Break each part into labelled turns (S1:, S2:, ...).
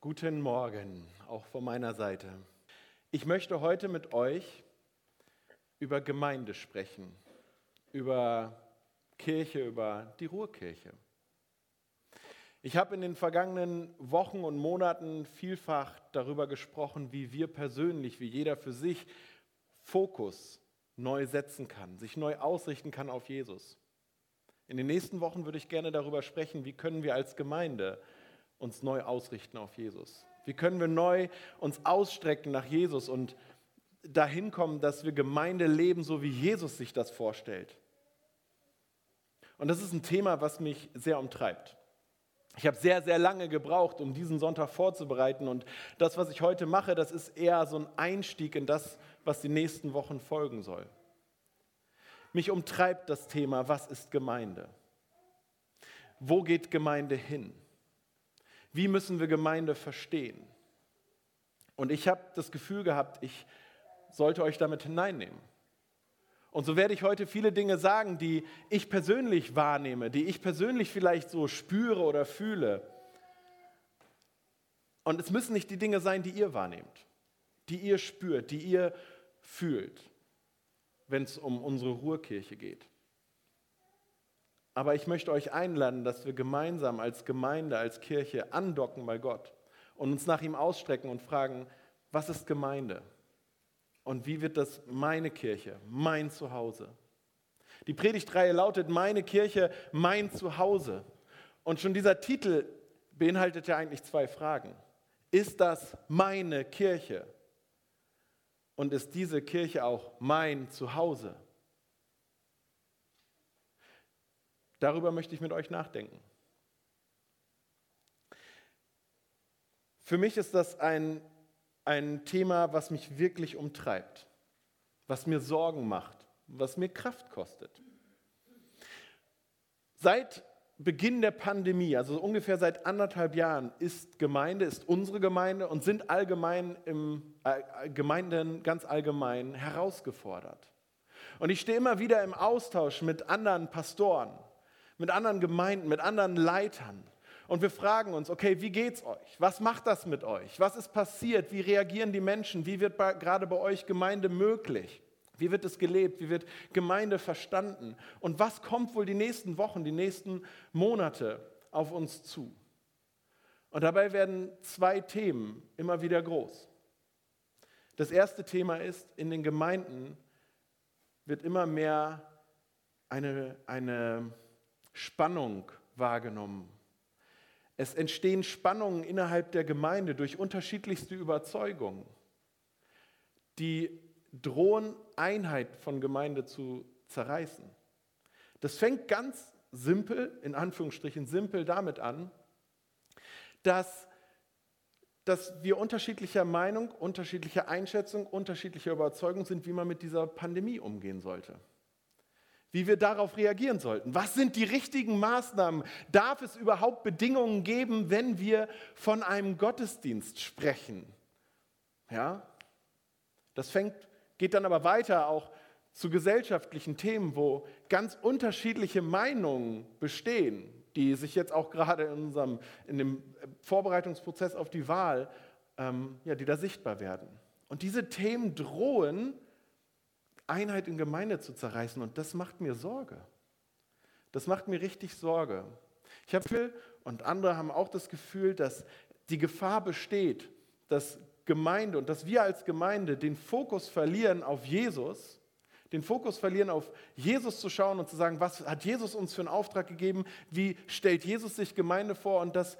S1: Guten Morgen, auch von meiner Seite. Ich möchte heute mit euch über Gemeinde sprechen, über Kirche, über die Ruhrkirche. Ich habe in den vergangenen Wochen und Monaten vielfach darüber gesprochen, wie wir persönlich, wie jeder für sich Fokus neu setzen kann, sich neu ausrichten kann auf Jesus. In den nächsten Wochen würde ich gerne darüber sprechen, wie können wir als Gemeinde uns neu ausrichten auf Jesus? Wie können wir neu uns ausstrecken nach Jesus und dahin kommen, dass wir Gemeinde leben, so wie Jesus sich das vorstellt? Und das ist ein Thema, was mich sehr umtreibt. Ich habe sehr, sehr lange gebraucht, um diesen Sonntag vorzubereiten. Und das, was ich heute mache, das ist eher so ein Einstieg in das, was die nächsten Wochen folgen soll. Mich umtreibt das Thema, was ist Gemeinde? Wo geht Gemeinde hin? Wie müssen wir Gemeinde verstehen? Und ich habe das Gefühl gehabt, ich sollte euch damit hineinnehmen. Und so werde ich heute viele Dinge sagen, die ich persönlich wahrnehme, die ich persönlich vielleicht so spüre oder fühle. Und es müssen nicht die Dinge sein, die ihr wahrnehmt, die ihr spürt, die ihr fühlt, wenn es um unsere Ruhrkirche geht. Aber ich möchte euch einladen, dass wir gemeinsam als Gemeinde, als Kirche andocken bei Gott und uns nach ihm ausstrecken und fragen, was ist Gemeinde? Und wie wird das meine Kirche, mein Zuhause? Die Predigtreihe lautet Meine Kirche, mein Zuhause. Und schon dieser Titel beinhaltet ja eigentlich zwei Fragen. Ist das meine Kirche? Und ist diese Kirche auch mein Zuhause? Darüber möchte ich mit euch nachdenken. Für mich ist das ein, ein Thema, was mich wirklich umtreibt, was mir Sorgen macht, was mir Kraft kostet. Seit Beginn der Pandemie, also ungefähr seit anderthalb Jahren, ist Gemeinde, ist unsere Gemeinde und sind allgemein im äh, Gemeinden ganz allgemein herausgefordert. Und ich stehe immer wieder im Austausch mit anderen Pastoren, mit anderen Gemeinden, mit anderen Leitern. Und wir fragen uns, okay, wie geht's euch? Was macht das mit euch? Was ist passiert? Wie reagieren die Menschen? Wie wird bei, gerade bei euch Gemeinde möglich? Wie wird es gelebt? Wie wird Gemeinde verstanden? Und was kommt wohl die nächsten Wochen, die nächsten Monate auf uns zu? Und dabei werden zwei Themen immer wieder groß. Das erste Thema ist, in den Gemeinden wird immer mehr eine, eine Spannung wahrgenommen. Es entstehen Spannungen innerhalb der Gemeinde durch unterschiedlichste Überzeugungen, die drohen, Einheit von Gemeinde zu zerreißen. Das fängt ganz simpel, in Anführungsstrichen simpel, damit an, dass, dass wir unterschiedlicher Meinung, unterschiedlicher Einschätzung, unterschiedlicher Überzeugung sind, wie man mit dieser Pandemie umgehen sollte wie wir darauf reagieren sollten. Was sind die richtigen Maßnahmen? Darf es überhaupt Bedingungen geben, wenn wir von einem Gottesdienst sprechen? Ja? Das fängt, geht dann aber weiter auch zu gesellschaftlichen Themen, wo ganz unterschiedliche Meinungen bestehen, die sich jetzt auch gerade in unserem in dem Vorbereitungsprozess auf die Wahl, ähm, ja, die da sichtbar werden. Und diese Themen drohen Einheit in Gemeinde zu zerreißen. Und das macht mir Sorge. Das macht mir richtig Sorge. Ich habe und andere haben auch das Gefühl, dass die Gefahr besteht, dass Gemeinde und dass wir als Gemeinde den Fokus verlieren auf Jesus, den Fokus verlieren auf Jesus zu schauen und zu sagen, was hat Jesus uns für einen Auftrag gegeben, wie stellt Jesus sich Gemeinde vor und dass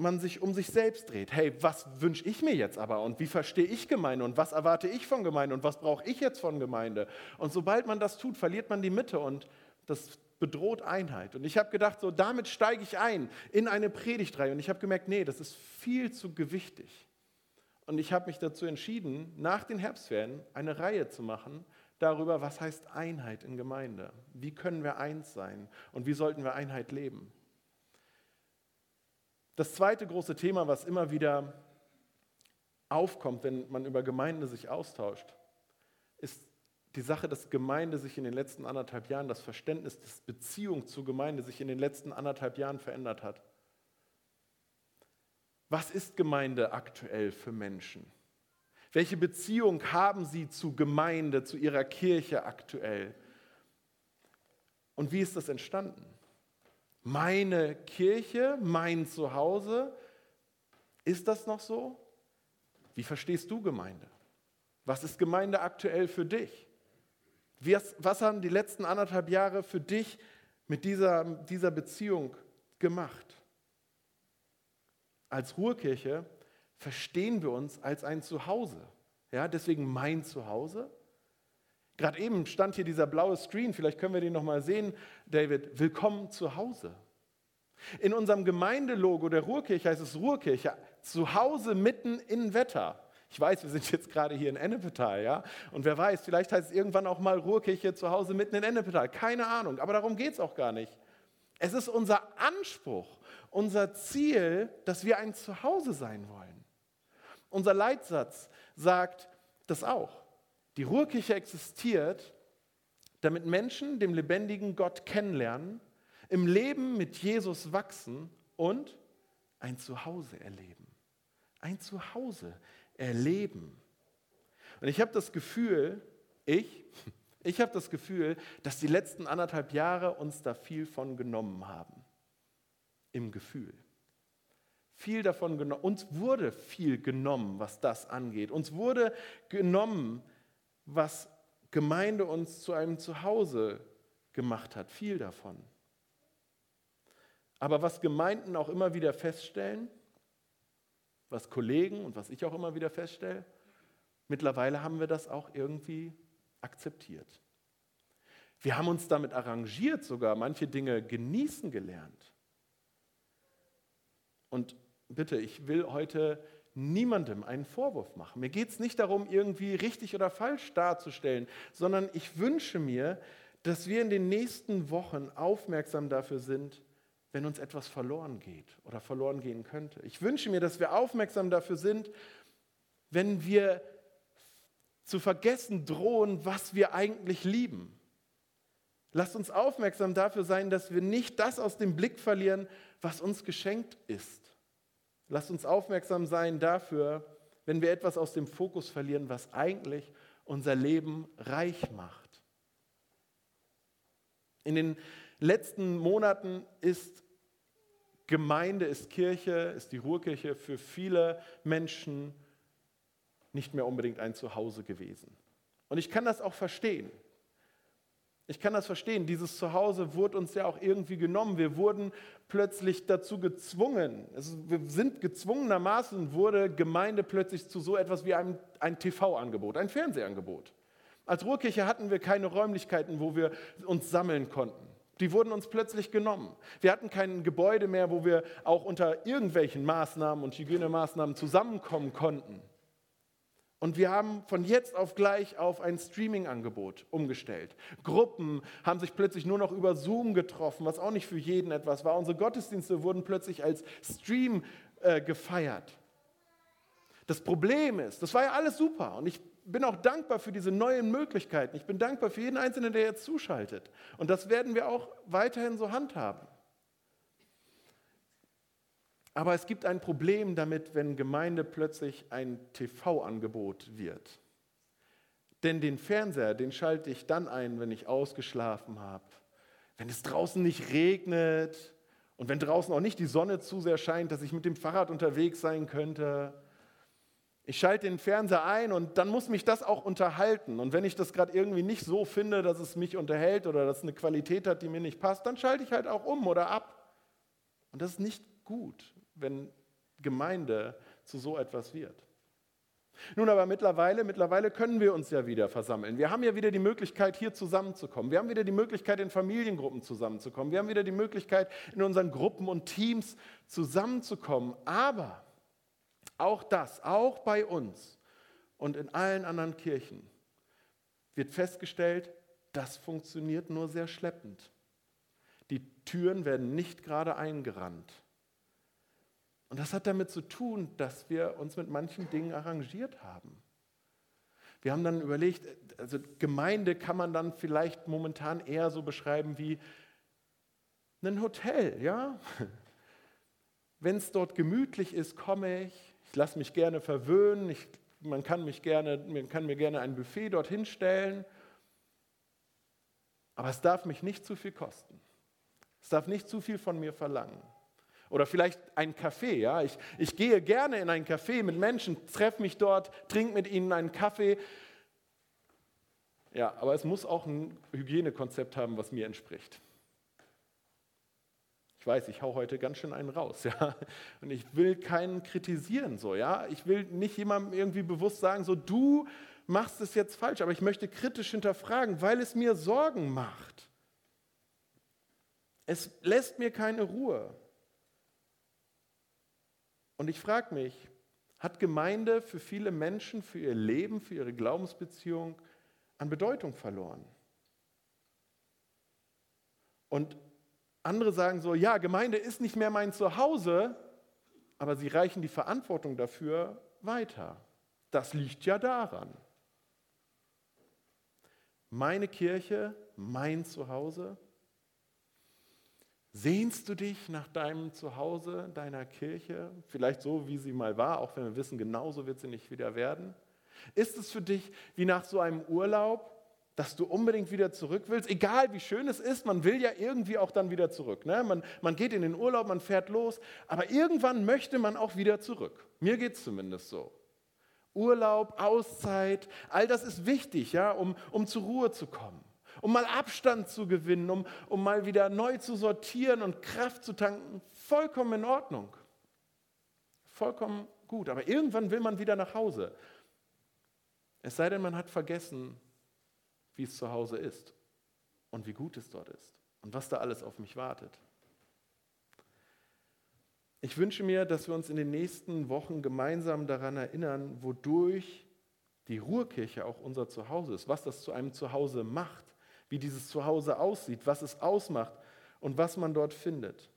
S1: man sich um sich selbst dreht. Hey, was wünsche ich mir jetzt aber und wie verstehe ich Gemeinde und was erwarte ich von Gemeinde und was brauche ich jetzt von Gemeinde? Und sobald man das tut, verliert man die Mitte und das bedroht Einheit. Und ich habe gedacht, so damit steige ich ein in eine Predigtreihe und ich habe gemerkt, nee, das ist viel zu gewichtig. Und ich habe mich dazu entschieden, nach den Herbstferien eine Reihe zu machen darüber, was heißt Einheit in Gemeinde? Wie können wir eins sein und wie sollten wir Einheit leben? Das zweite große Thema, was immer wieder aufkommt, wenn man über Gemeinde sich austauscht, ist die Sache, dass Gemeinde sich in den letzten anderthalb Jahren, das Verständnis des Beziehung zur Gemeinde sich in den letzten anderthalb Jahren verändert hat. Was ist Gemeinde aktuell für Menschen? Welche Beziehung haben sie zu Gemeinde, zu ihrer Kirche aktuell? Und wie ist das entstanden? Meine Kirche, mein Zuhause, ist das noch so? Wie verstehst du Gemeinde? Was ist Gemeinde aktuell für dich? Was, haben die letzten anderthalb Jahre für dich mit dieser, dieser Beziehung gemacht? Als Ruhrkirche verstehen wir uns als ein Zuhause. Ja, deswegen mein Zuhause. Gerade eben stand hier dieser blaue Screen, vielleicht können wir den noch mal sehen, David. Willkommen zu Hause. In unserem Gemeindelogo der Ruhrkirche heißt es Ruhrkirche, zu Hause mitten in Wetter. Ich weiß, wir sind jetzt gerade hier in Ennepetal, ja? Und wer weiß, vielleicht heißt es irgendwann auch mal Ruhrkirche zu Hause mitten in Ennepetal. Keine Ahnung, aber darum geht es auch gar nicht. Es ist unser Anspruch, unser Ziel, dass wir ein Zuhause sein wollen. Unser Leitsatz sagt das auch. Die Ruhrkirche existiert, damit Menschen dem lebendigen Gott kennenlernen, im Leben mit Jesus wachsen und ein Zuhause erleben. Ein Zuhause erleben. Und ich habe das Gefühl, ich, ich habe das Gefühl, dass die letzten anderthalb Jahre uns da viel von genommen haben. Im Gefühl. Viel davon genommen. Uns wurde viel genommen, was das angeht. Uns wurde genommen, was Gemeinde uns zu einem Zuhause gemacht hat. Viel davon. Aber was Gemeinden auch immer wieder feststellen, was Kollegen und was ich auch immer wieder feststelle, mittlerweile haben wir das auch irgendwie akzeptiert. Wir haben uns damit arrangiert, sogar manche Dinge genießen gelernt. Und bitte, ich will heute niemandem einen Vorwurf machen. Mir geht es nicht darum, irgendwie richtig oder falsch darzustellen, sondern ich wünsche mir, dass wir in den nächsten Wochen aufmerksam dafür sind, wenn uns etwas verloren geht oder verloren gehen könnte. Ich wünsche mir, dass wir aufmerksam dafür sind, wenn wir zu vergessen drohen, was wir eigentlich lieben. Lasst uns aufmerksam dafür sein, dass wir nicht das aus dem Blick verlieren, was uns geschenkt ist. Lasst uns aufmerksam sein dafür, wenn wir etwas aus dem Fokus verlieren, was eigentlich unser Leben reich macht. In den letzten Monaten ist Gemeinde, ist Kirche, ist die Ruhrkirche für viele Menschen nicht mehr unbedingt ein Zuhause gewesen. Und ich kann das auch verstehen. Ich kann das verstehen. Dieses Zuhause wurde uns ja auch irgendwie genommen. Wir wurden plötzlich dazu gezwungen. Es, wir sind gezwungenermaßen, wurde Gemeinde plötzlich zu so etwas wie einem, ein TV-Angebot, ein Fernsehangebot. Als Ruhrkirche hatten wir keine Räumlichkeiten, wo wir uns sammeln konnten. Die wurden uns plötzlich genommen. Wir hatten kein Gebäude mehr, wo wir auch unter irgendwelchen Maßnahmen und Hygienemaßnahmen zusammenkommen konnten. Und wir haben von jetzt auf gleich auf ein Streaming-Angebot umgestellt. Gruppen haben sich plötzlich nur noch über Zoom getroffen, was auch nicht für jeden etwas war. Unsere Gottesdienste wurden plötzlich als Stream äh, gefeiert. Das Problem ist, das war ja alles super und ich bin auch dankbar für diese neuen Möglichkeiten. Ich bin dankbar für jeden Einzelnen, der jetzt zuschaltet. Und das werden wir auch weiterhin so handhaben. Aber es gibt ein Problem damit, wenn Gemeinde plötzlich ein TV-Angebot wird. Denn den Fernseher, den schalte ich dann ein, wenn ich ausgeschlafen habe, wenn es draußen nicht regnet und wenn draußen auch nicht die Sonne zu sehr scheint, dass ich mit dem Fahrrad unterwegs sein könnte ich schalte den Fernseher ein und dann muss mich das auch unterhalten. Und wenn ich das gerade irgendwie nicht so finde, dass es mich unterhält oder dass es eine Qualität hat, die mir nicht passt, dann schalte ich halt auch um oder ab. Und das ist nicht gut, wenn Gemeinde zu so etwas wird. Nun aber mittlerweile, mittlerweile können wir uns ja wieder versammeln. Wir haben ja wieder die Möglichkeit, hier zusammenzukommen. Wir haben wieder die Möglichkeit, in Familiengruppen zusammenzukommen. Wir haben wieder die Möglichkeit, in unseren Gruppen und Teams zusammenzukommen. Aber auch das, auch bei uns und in allen anderen Kirchen wird festgestellt, das funktioniert nur sehr schleppend. Die Türen werden nicht gerade eingerannt. Und das hat damit zu tun, dass wir uns mit manchen Dingen arrangiert haben. Wir haben dann überlegt, also Gemeinde kann man dann vielleicht momentan eher so beschreiben wie ein Hotel, ja? wenn es dort gemütlich ist, komme ich. Ich lasse mich gerne verwöhnen. Ich, man, kann mich gerne, man kann mir gerne ein Buffet dorthin stellen. Aber es darf mich nicht zu viel kosten. Es darf nicht zu viel von mir verlangen. Oder vielleicht ein Café, ja. Ich, ich gehe gerne in ein Café mit Menschen, treffe mich dort, trinke mit ihnen einen Kaffee. Ja, aber es muss auch ein Hygienekonzept haben, was mir entspricht. Ich weiß, ich hau heute ganz schön einen raus, ja. Und ich will keinen kritisieren, so, ja. Ich will nicht jemandem irgendwie bewusst sagen, so, du machst es jetzt falsch, aber ich möchte kritisch hinterfragen, weil es mir Sorgen macht. Es lässt mir keine Ruhe. Und ich frage mich, hat Gemeinde für viele Menschen, für ihr Leben, für ihre Glaubensbeziehung an Bedeutung verloren? Und andere sagen so, ja, Gemeinde ist nicht mehr mein Zuhause, aber sie reichen die Verantwortung dafür weiter. Das liegt ja daran. Meine Kirche, mein Zuhause. Sehnst du dich nach deinem Zuhause, deiner Kirche? Vielleicht so, wie sie mal war, auch wenn wir wissen, genauso wird sie nicht wieder werden. Ist es für dich wie nach so einem Urlaub, dass du unbedingt wieder zurück willst? Egal wie schön es ist, man will ja irgendwie auch dann wieder zurück. Ne? Man, man geht in den Urlaub, man fährt los, aber irgendwann möchte man auch wieder zurück. Mir geht es zumindest so. Urlaub, Auszeit, all das ist wichtig, ja, um, um zur Ruhe zu kommen, um mal Abstand zu gewinnen, um, um mal wieder neu zu sortieren und Kraft zu tanken. Vollkommen in Ordnung. Vollkommen gut. Aber irgendwann will man wieder nach Hause. Es sei denn, man hat vergessen, wie es zu Hause ist und wie gut es dort ist und was da alles auf mich wartet. Ich wünsche mir, dass wir uns in den nächsten Wochen gemeinsam daran erinnern, wodurch die Ruhrkirche auch unser Zuhause ist, was das zu einem Zuhause macht, wie dieses Zuhause aussieht, was es ausmacht und was man dort findet.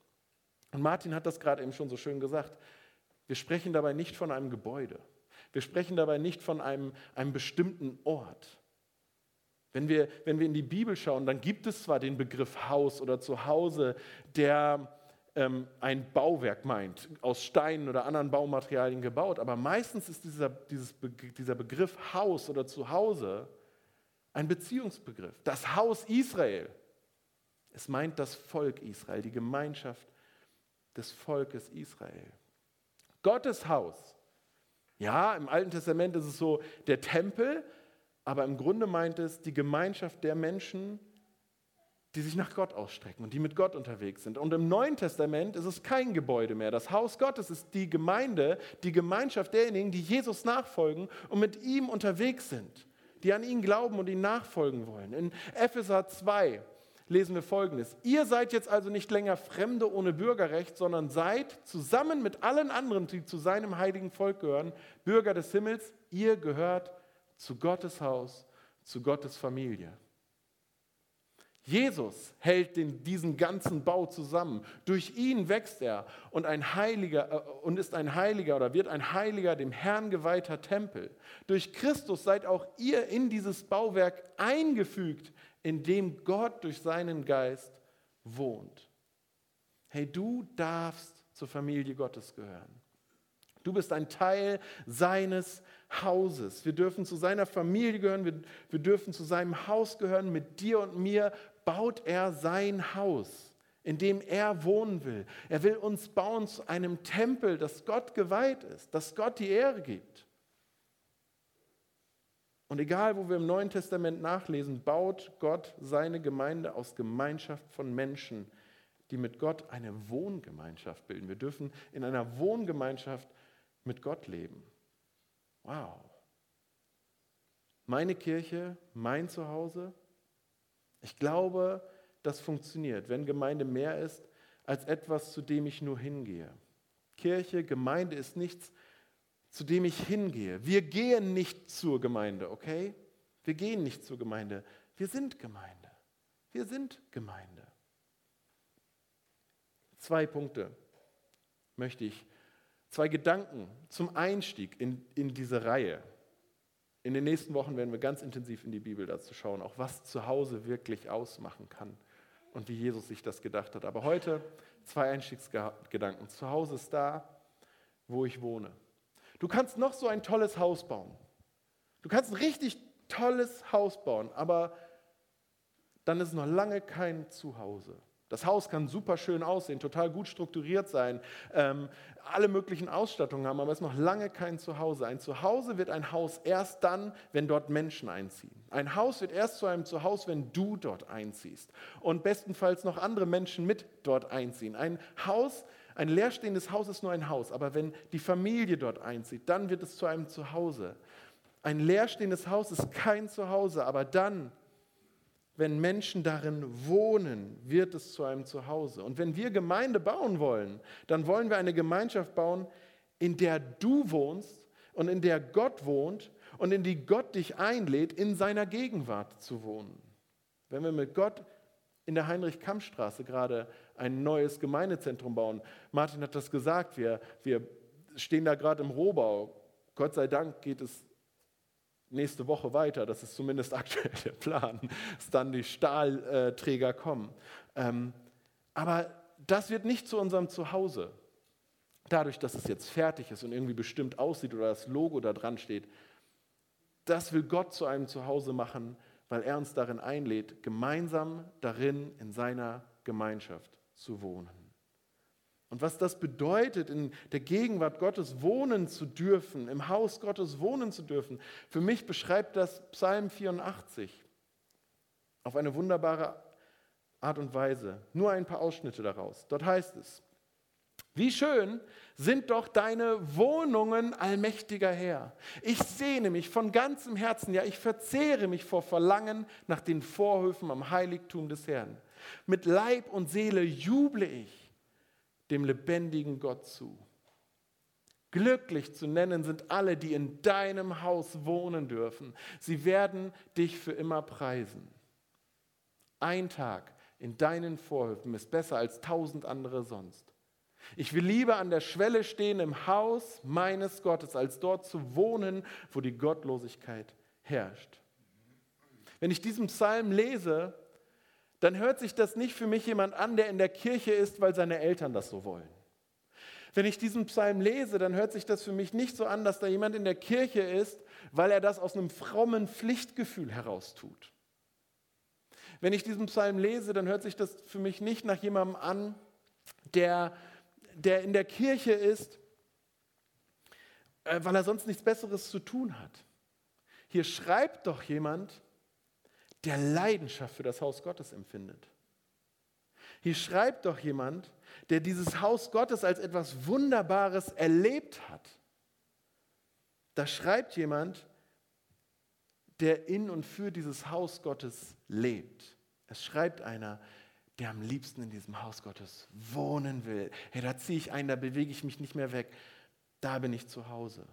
S1: Und Martin hat das gerade eben schon so schön gesagt. Wir sprechen dabei nicht von einem Gebäude. Wir sprechen dabei nicht von einem, einem bestimmten Ort. Wenn wir, wenn wir in die Bibel schauen, dann gibt es zwar den Begriff Haus oder Zuhause, der ähm, ein Bauwerk meint, aus Steinen oder anderen Baumaterialien gebaut. Aber meistens ist dieser, dieses, dieser Begriff Haus oder Zuhause ein Beziehungsbegriff. Das Haus Israel. Es meint das Volk Israel, die Gemeinschaft des Volkes Israel. Gottes Haus. Ja, im Alten Testament ist es so der Tempel, aber im Grunde meint es die Gemeinschaft der Menschen, die sich nach Gott ausstrecken und die mit Gott unterwegs sind. Und im Neuen Testament ist es kein Gebäude mehr. Das Haus Gottes ist die Gemeinde, die Gemeinschaft derjenigen, die Jesus nachfolgen und mit ihm unterwegs sind, die an ihn glauben und ihn nachfolgen wollen. In Epheser 2 lesen wir folgendes. Ihr seid jetzt also nicht länger Fremde ohne Bürgerrecht, sondern seid zusammen mit allen anderen, die zu seinem heiligen Volk gehören, Bürger des Himmels. Ihr gehört zu Gottes Haus, zu Gottes Familie. Jesus hält den, diesen ganzen Bau zusammen. Durch ihn wächst er und, ein Heiliger, äh, und ist ein Heiliger oder wird ein Heiliger, dem Herrn geweihter Tempel. Durch Christus seid auch ihr in dieses Bauwerk eingefügt, in dem Gott durch seinen Geist wohnt. Hey, du darfst zur Familie Gottes gehören. Du bist ein Teil seines Hauses. Wir dürfen zu seiner Familie gehören, wir, wir dürfen zu seinem Haus gehören. Mit dir und mir baut er sein Haus, in dem er wohnen will. Er will uns bauen zu einem Tempel, das Gott geweiht ist, das Gott die Ehre gibt. Und egal, wo wir im Neuen Testament nachlesen, baut Gott seine Gemeinde aus Gemeinschaft von Menschen, die mit Gott eine Wohngemeinschaft bilden. Wir dürfen in einer Wohngemeinschaft mit Gott leben. Wow. Meine Kirche, mein Zuhause, ich glaube, das funktioniert, wenn Gemeinde mehr ist als etwas, zu dem ich nur hingehe. Kirche, Gemeinde ist nichts, zu dem ich hingehe. Wir gehen nicht zur Gemeinde, okay? Wir gehen nicht zur Gemeinde. Wir sind Gemeinde. Wir sind Gemeinde. Zwei Punkte möchte ich, zwei Gedanken zum Einstieg in, in diese Reihe. In den nächsten Wochen werden wir ganz intensiv in die Bibel dazu schauen, auch was zu Hause wirklich ausmachen kann und wie Jesus sich das gedacht hat. Aber heute zwei Einstiegsgedanken. Zu Hause ist da, wo ich wohne. Du kannst noch so ein tolles Haus bauen. Du kannst ein richtig tolles Haus bauen, aber dann ist noch lange kein Zuhause. Das Haus kann super schön aussehen, total gut strukturiert sein, ähm, alle möglichen Ausstattungen haben, aber es ist noch lange kein Zuhause. Ein Zuhause wird ein Haus erst dann, wenn dort Menschen einziehen. Ein Haus wird erst zu einem Zuhause, wenn du dort einziehst und bestenfalls noch andere Menschen mit dort einziehen. Ein Haus, ein leerstehendes Haus ist nur ein Haus, aber wenn die Familie dort einzieht, dann wird es zu einem Zuhause. Ein leerstehendes Haus ist kein Zuhause, aber dann, wenn Menschen darin wohnen, wird es zu einem Zuhause. Und wenn wir Gemeinde bauen wollen, dann wollen wir eine Gemeinschaft bauen, in der du wohnst und in der Gott wohnt und in die Gott dich einlädt, in seiner Gegenwart zu wohnen. Wenn wir mit Gott in der Heinrich-Kamm-Straße gerade ein neues Gemeindezentrum bauen, Martin hat das gesagt, wir, wir stehen da gerade im Rohbau. Gott sei Dank geht es nächste Woche weiter. Das ist zumindest aktuell der Plan, dass dann die Stahlträger kommen. Ähm, aber das wird nicht zu unserem Zuhause. Dadurch, dass es jetzt fertig ist und irgendwie bestimmt aussieht oder das Logo da dran steht, das will Gott zu einem Zuhause machen, weil er uns darin einlädt, gemeinsam darin in seiner Gemeinschaft zu wohnen. Und was das bedeutet, in der Gegenwart Gottes wohnen zu dürfen, im Haus Gottes wohnen zu dürfen, für mich beschreibt das Psalm 84 auf eine wunderbare Art und Weise. Nur ein paar Ausschnitte daraus. Dort heißt es, wie schön sind doch deine Wohnungen, allmächtiger Herr. Ich sehne mich von ganzem Herzen, ja, ich verzehre mich vor Verlangen nach den Vorhöfen am Heiligtum des Herrn. Mit Leib und Seele juble ich dem lebendigen Gott zu. Glücklich zu nennen sind alle, die in deinem Haus wohnen dürfen. Sie werden dich für immer preisen. Ein Tag in deinen Vorhöfen ist besser als tausend andere sonst. Ich will lieber an der Schwelle stehen im Haus meines Gottes, als dort zu wohnen, wo die Gottlosigkeit herrscht. Wenn ich diesen Psalm lese, dann hört sich das nicht für mich jemand an, der in der Kirche ist, weil seine Eltern das so wollen. Wenn ich diesen Psalm lese, dann hört sich das für mich nicht so an, dass da jemand in der Kirche ist, weil er das aus einem frommen Pflichtgefühl heraus tut. Wenn ich diesen Psalm lese, dann hört sich das für mich nicht nach jemandem an, der, der in der Kirche ist, äh, weil er sonst nichts Besseres zu tun hat. Hier schreibt doch jemand, der Leidenschaft für das Haus Gottes empfindet. Hier schreibt doch jemand, der dieses Haus Gottes als etwas Wunderbares erlebt hat. Da schreibt jemand, der in und für dieses Haus Gottes lebt. Es schreibt einer, der am liebsten in diesem Haus Gottes wohnen will. Hey, da ziehe ich ein, da bewege ich mich nicht mehr weg. Da bin ich zu Hause.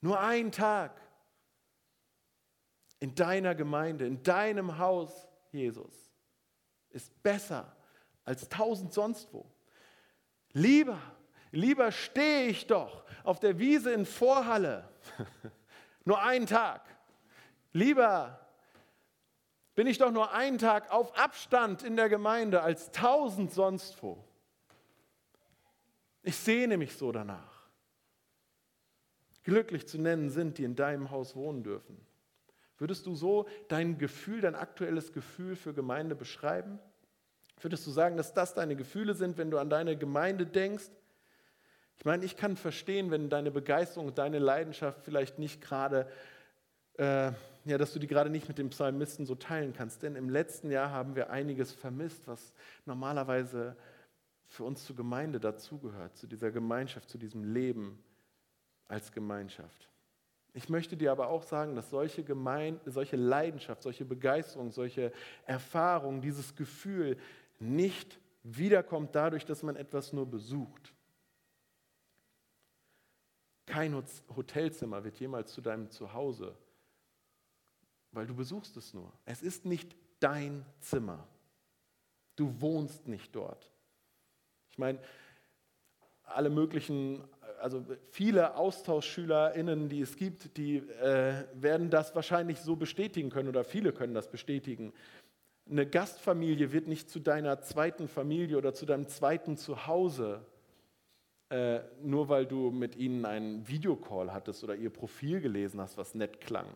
S1: Nur ein Tag in deiner Gemeinde, in deinem Haus, Jesus, ist besser als tausend sonst wo. Lieber, lieber stehe ich doch auf der Wiese in Vorhalle, nur einen Tag. Lieber bin ich doch nur einen Tag auf Abstand in der Gemeinde als tausend sonst wo. Ich sehne mich so danach. Glücklich zu nennen sind, die in deinem Haus wohnen dürfen. Würdest du so dein Gefühl, dein aktuelles Gefühl für Gemeinde beschreiben? Würdest du sagen, dass das deine Gefühle sind, wenn du an deine Gemeinde denkst? Ich meine, ich kann verstehen, wenn deine Begeisterung, deine Leidenschaft vielleicht nicht gerade, äh, ja, dass du die gerade nicht mit dem Psalmisten so teilen kannst. Denn im letzten Jahr haben wir einiges vermisst, was normalerweise für uns zur Gemeinde dazugehört, zu dieser Gemeinschaft, zu diesem Leben als Gemeinschaft. Ich möchte dir aber auch sagen, dass solche, Gemein solche Leidenschaft, solche Begeisterung, solche Erfahrung, dieses Gefühl nicht wiederkommt dadurch, dass man etwas nur besucht. Kein Hotelzimmer wird jemals zu deinem Zuhause, weil du besuchst es nur. Es ist nicht dein Zimmer. Du wohnst nicht dort. Ich meine, alle möglichen also viele AustauschschülerInnen, die es gibt, die äh, werden das wahrscheinlich so bestätigen können oder viele können das bestätigen. eine Gastfamilie wird nicht zu deiner zweiten Familie oder zu deinem zweiten Zuhause, äh, nur weil du mit ihnen einen Videocall hattest oder ihr Profil gelesen hast, was nett klang.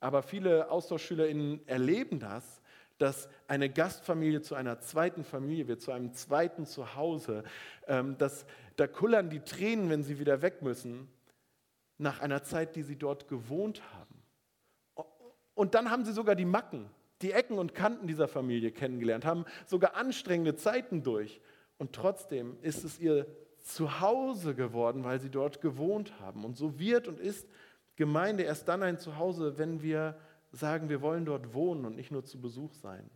S1: Aber viele AustauschschülerInnen erleben das, dass eine Gastfamilie zu einer zweiten Familie wird, zu einem zweiten Zuhause. Ähm, dass, da kullern die Tränen, wenn sie wieder weg müssen, nach einer Zeit, die sie dort gewohnt haben. Und dann haben sie sogar die Macken, die Ecken und Kanten dieser Familie kennengelernt, haben sogar anstrengende Zeiten durch. Und trotzdem ist es ihr Zuhause geworden, weil sie dort gewohnt haben. Und so wird und ist Gemeinde erst dann ein Zuhause, wenn wir sagen, wir wollen dort wohnen und nicht nur zu Besuch sein.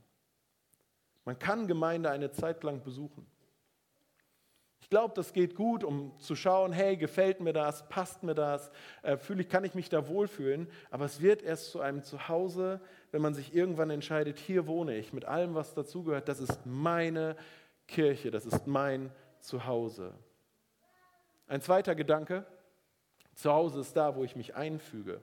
S1: Man kann Gemeinde eine Zeit lang besuchen. Ich glaube, das geht gut, um zu schauen, hey, gefällt mir das, passt mir das, äh, fühle ich, kann ich mich da wohlfühlen. Aber es wird erst zu einem Zuhause, wenn man sich irgendwann entscheidet, hier wohne ich mit allem, was dazugehört. Das ist meine Kirche, das ist mein Zuhause. Ein zweiter Gedanke, Zuhause ist da, wo ich mich einfüge.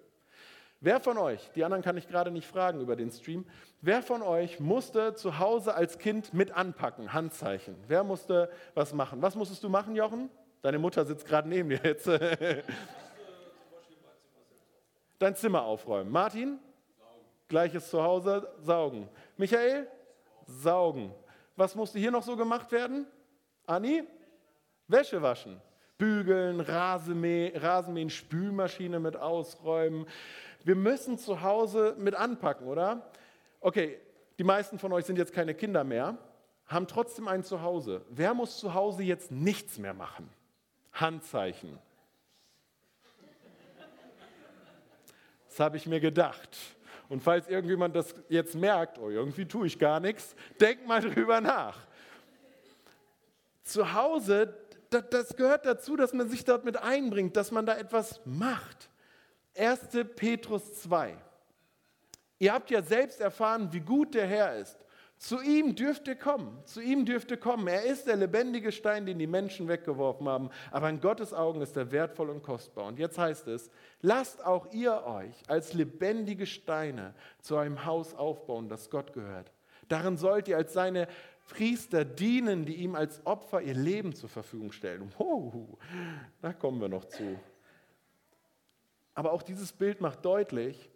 S1: Wer von euch, die anderen kann ich gerade nicht fragen über den Stream, wer von euch musste zu Hause als Kind mit anpacken, Handzeichen? Wer musste was machen? Was musstest du machen, Jochen? Deine Mutter sitzt gerade neben dir jetzt. Dein Zimmer aufräumen. Martin? Gleiches zu Hause, saugen. Michael? Saugen. Was musste hier noch so gemacht werden? Anni? Wäsche waschen. Bügeln, Rasenmähen, Rasenmähen, Spülmaschine mit ausräumen, wir müssen zu Hause mit anpacken, oder? Okay, die meisten von euch sind jetzt keine Kinder mehr, haben trotzdem ein Zuhause. Wer muss zu Hause jetzt nichts mehr machen? Handzeichen. Das habe ich mir gedacht. Und falls irgendjemand das jetzt merkt, oh, irgendwie tue ich gar nichts, denkt mal drüber nach. Zu Hause, das gehört dazu, dass man sich dort mit einbringt, dass man da etwas macht. 1. Petrus 2. Ihr habt ja selbst erfahren, wie gut der Herr ist. Zu ihm dürft ihr kommen, zu ihm dürft ihr kommen. Er ist der lebendige Stein, den die Menschen weggeworfen haben, aber in Gottes Augen ist er wertvoll und kostbar. Und jetzt heißt es, lasst auch ihr euch als lebendige Steine zu einem Haus aufbauen, das Gott gehört. Darin sollt ihr als seine Priester dienen, die ihm als Opfer ihr Leben zur Verfügung stellen. Wow, da kommen wir noch zu. Aber auch dieses Bild macht deutlich,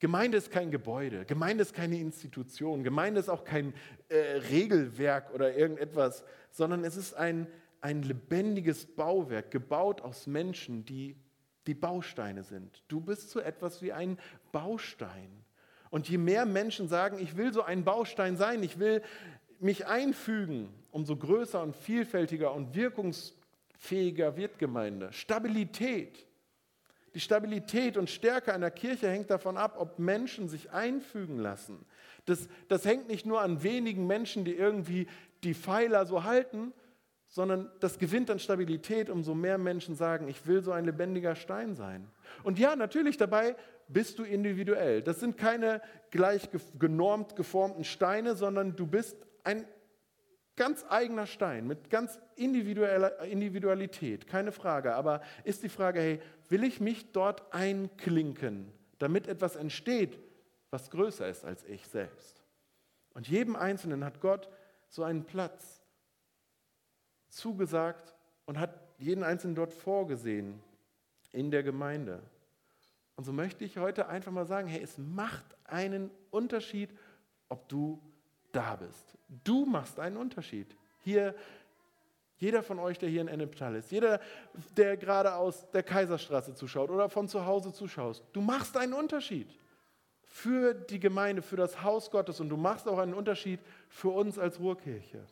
S1: Gemeinde ist kein Gebäude, Gemeinde ist keine Institution, Gemeinde ist auch kein äh, Regelwerk oder irgendetwas, sondern es ist ein, ein lebendiges Bauwerk, gebaut aus Menschen, die die Bausteine sind. Du bist so etwas wie ein Baustein. Und je mehr Menschen sagen, ich will so ein Baustein sein, ich will mich einfügen, umso größer und vielfältiger und wirkungsfähiger wird Gemeinde. Stabilität. Die Stabilität und Stärke einer Kirche hängt davon ab, ob Menschen sich einfügen lassen. Das, das hängt nicht nur an wenigen Menschen, die irgendwie die Pfeiler so halten, sondern das gewinnt an Stabilität, umso mehr Menschen sagen, ich will so ein lebendiger Stein sein. Und ja, natürlich dabei bist du individuell. Das sind keine gleich genormt geformten Steine, sondern du bist ein ganz eigener Stein mit ganz individueller Individualität, keine Frage. Aber ist die Frage, hey, will ich mich dort einklinken, damit etwas entsteht, was größer ist als ich selbst. Und jedem Einzelnen hat Gott so einen Platz zugesagt und hat jeden Einzelnen dort vorgesehen in der Gemeinde. Und so möchte ich heute einfach mal sagen, hey, es macht einen Unterschied, ob du da bist. Du machst einen Unterschied. Hier jeder von euch, der hier in Ennepetal ist, jeder, der gerade aus der Kaiserstraße zuschaut oder von zu Hause zuschaust, du machst einen Unterschied für die Gemeinde, für das Haus Gottes und du machst auch einen Unterschied für uns als Ruhrkirche.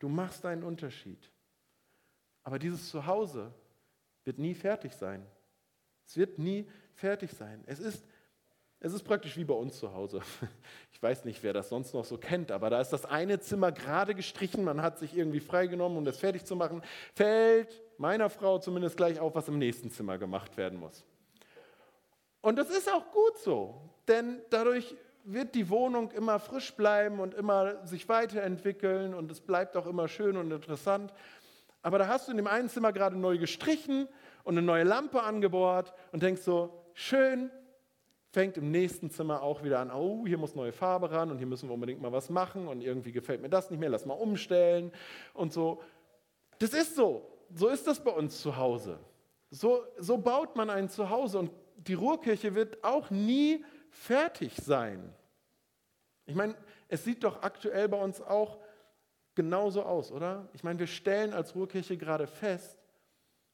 S1: Du machst einen Unterschied. Aber dieses Zuhause wird nie fertig sein. Es wird nie fertig sein. Es ist es ist praktisch wie bei uns zu Hause. Ich weiß nicht, wer das sonst noch so kennt, aber da ist das eine Zimmer gerade gestrichen, man hat sich irgendwie freigenommen, um das fertig zu machen. Fällt meiner Frau zumindest gleich auf, was im nächsten Zimmer gemacht werden muss. Und das ist auch gut so, denn dadurch wird die Wohnung immer frisch bleiben und immer sich weiterentwickeln und es bleibt auch immer schön und interessant. Aber da hast du in dem einen Zimmer gerade neu gestrichen und eine neue Lampe angebohrt und denkst so, schön, fängt im nächsten Zimmer auch wieder an, oh, hier muss neue Farbe ran und hier müssen wir unbedingt mal was machen und irgendwie gefällt mir das nicht mehr, lass mal umstellen und so. Das ist so. So ist das bei uns zu Hause. So, so baut man ein Zuhause und die Ruhrkirche wird auch nie fertig sein. Ich meine, es sieht doch aktuell bei uns auch genauso aus, oder? Ich meine, wir stellen als Ruhrkirche gerade fest,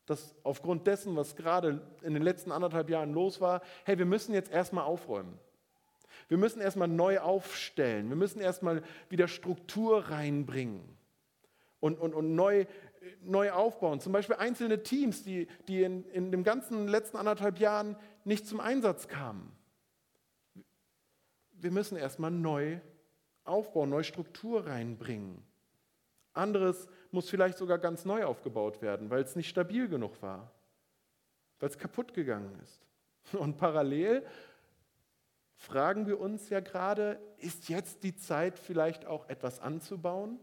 S1: dass aufgrund dessen, was gerade in den letzten anderthalb Jahren los war, hey, wir müssen jetzt erstmal aufräumen. Wir müssen erstmal neu aufstellen. Wir müssen erstmal wieder Struktur reinbringen und, und, und neu, neu aufbauen. Zum Beispiel einzelne Teams, die, die in, in den ganzen letzten anderthalb Jahren nicht zum Einsatz kamen. Wir müssen erstmal neu aufbauen, neue Struktur reinbringen. Anderes muss vielleicht sogar ganz neu aufgebaut werden, weil es nicht stabil genug war, weil es kaputt gegangen ist. Und parallel fragen wir uns ja gerade, ist jetzt die Zeit vielleicht auch etwas anzubauen?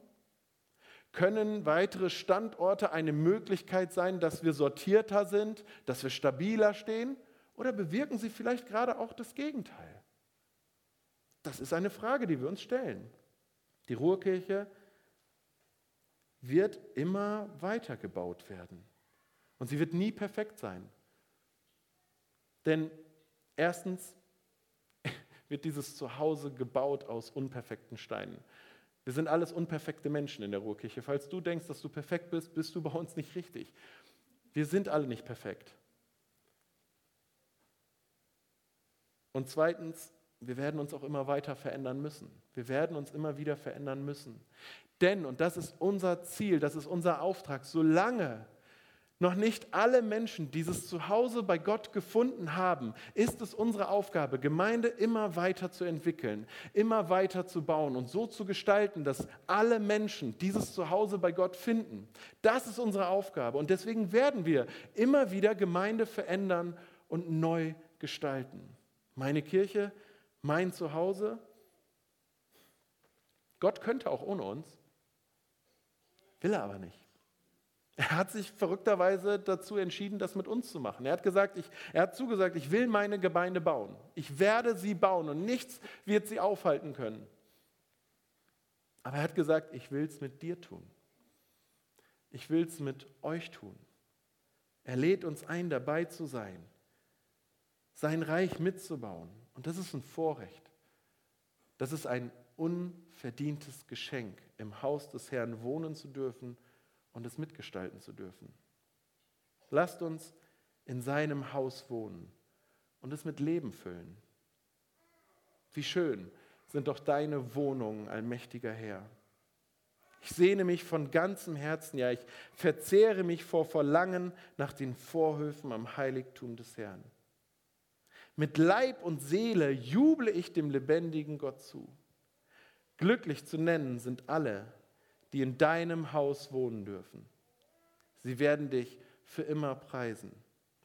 S1: Können weitere Standorte eine Möglichkeit sein, dass wir sortierter sind, dass wir stabiler stehen? Oder bewirken sie vielleicht gerade auch das Gegenteil? Das ist eine Frage, die wir uns stellen. Die Ruhrkirche wird immer weiter gebaut werden. Und sie wird nie perfekt sein. Denn erstens wird dieses Zuhause gebaut aus unperfekten Steinen. Wir sind alles unperfekte Menschen in der Ruhrkirche. Falls du denkst, dass du perfekt bist, bist du bei uns nicht richtig. Wir sind alle nicht perfekt. Und zweitens, wir werden uns auch immer weiter verändern müssen. Wir werden uns immer wieder verändern müssen. Denn, und das ist unser Ziel, das ist unser Auftrag, solange noch nicht alle Menschen dieses Zuhause bei Gott gefunden haben, ist es unsere Aufgabe, Gemeinde immer weiter zu entwickeln, immer weiter zu bauen und so zu gestalten, dass alle Menschen dieses Zuhause bei Gott finden. Das ist unsere Aufgabe und deswegen werden wir immer wieder Gemeinde verändern und neu gestalten. Meine Kirche, mein Zuhause. Gott könnte auch ohne uns. Will er aber nicht. Er hat sich verrückterweise dazu entschieden, das mit uns zu machen. Er hat gesagt, ich, er hat zugesagt, ich will meine Gemeinde bauen. Ich werde sie bauen und nichts wird sie aufhalten können. Aber er hat gesagt, ich will es mit dir tun. Ich will es mit euch tun. Er lädt uns ein, dabei zu sein, sein Reich mitzubauen. Und das ist ein Vorrecht. Das ist ein unverdientes Geschenk, im Haus des Herrn wohnen zu dürfen und es mitgestalten zu dürfen. Lasst uns in seinem Haus wohnen und es mit Leben füllen. Wie schön sind doch deine Wohnungen, allmächtiger Herr. Ich sehne mich von ganzem Herzen, ja, ich verzehre mich vor Verlangen nach den Vorhöfen am Heiligtum des Herrn. Mit Leib und Seele juble ich dem lebendigen Gott zu. Glücklich zu nennen sind alle, die in deinem Haus wohnen dürfen. Sie werden dich für immer preisen.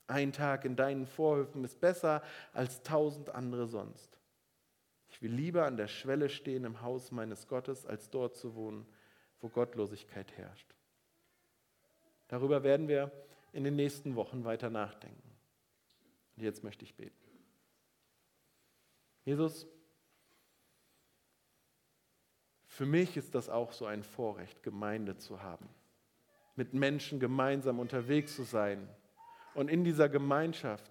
S1: Ein Tag in deinen Vorhöfen ist besser als tausend andere sonst. Ich will lieber an der Schwelle stehen im Haus meines Gottes, als dort zu wohnen, wo Gottlosigkeit herrscht. Darüber werden wir in den nächsten Wochen weiter nachdenken. Und jetzt möchte ich beten. Jesus, für mich ist das auch so ein Vorrecht, Gemeinde zu haben, mit Menschen gemeinsam unterwegs zu sein und in dieser Gemeinschaft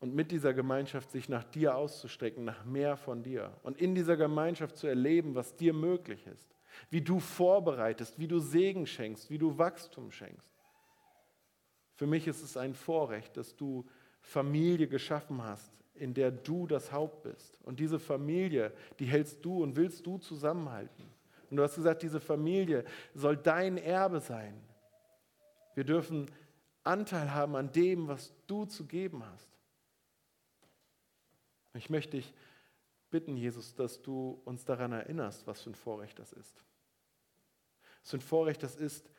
S1: und mit dieser Gemeinschaft sich nach dir auszustrecken, nach mehr von dir. Und in dieser Gemeinschaft zu erleben, was dir möglich ist, wie du vorbereitest, wie du Segen schenkst, wie du Wachstum schenkst. Für mich ist es ein Vorrecht, dass du Familie geschaffen hast, in der du das Haupt bist. Und diese Familie, die hältst du und willst du zusammenhalten. Und du hast gesagt, diese Familie soll dein Erbe sein. Wir dürfen Anteil haben an dem, was du zu geben hast. Ich möchte dich bitten, Jesus, dass du uns daran erinnerst, was für ein Vorrecht das ist. Was für ein Vorrecht das ist,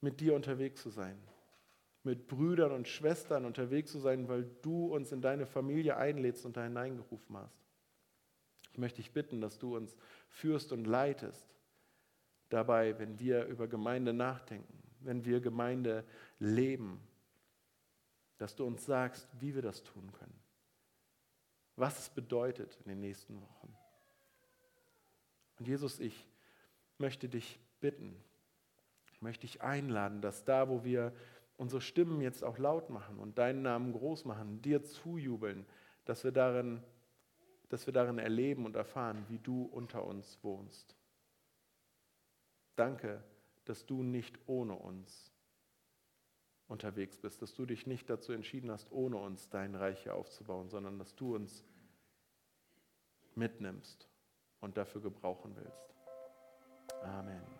S1: mit dir unterwegs zu sein mit Brüdern und Schwestern unterwegs zu sein, weil du uns in deine Familie einlädst und da hineingerufen hast. Ich möchte dich bitten, dass du uns führst und leitest dabei, wenn wir über Gemeinde nachdenken, wenn wir Gemeinde leben, dass du uns sagst, wie wir das tun können, was es bedeutet in den nächsten Wochen. Und Jesus, ich möchte dich bitten, ich möchte dich einladen, dass da, wo wir unsere Stimmen jetzt auch laut machen und deinen Namen groß machen, dir zujubeln, dass wir darin, dass wir darin erleben und erfahren, wie du unter uns wohnst. Danke, dass du nicht ohne uns unterwegs bist, dass du dich nicht dazu entschieden hast, ohne uns dein Reich hier aufzubauen, sondern dass du uns mitnimmst und dafür gebrauchen willst. Amen.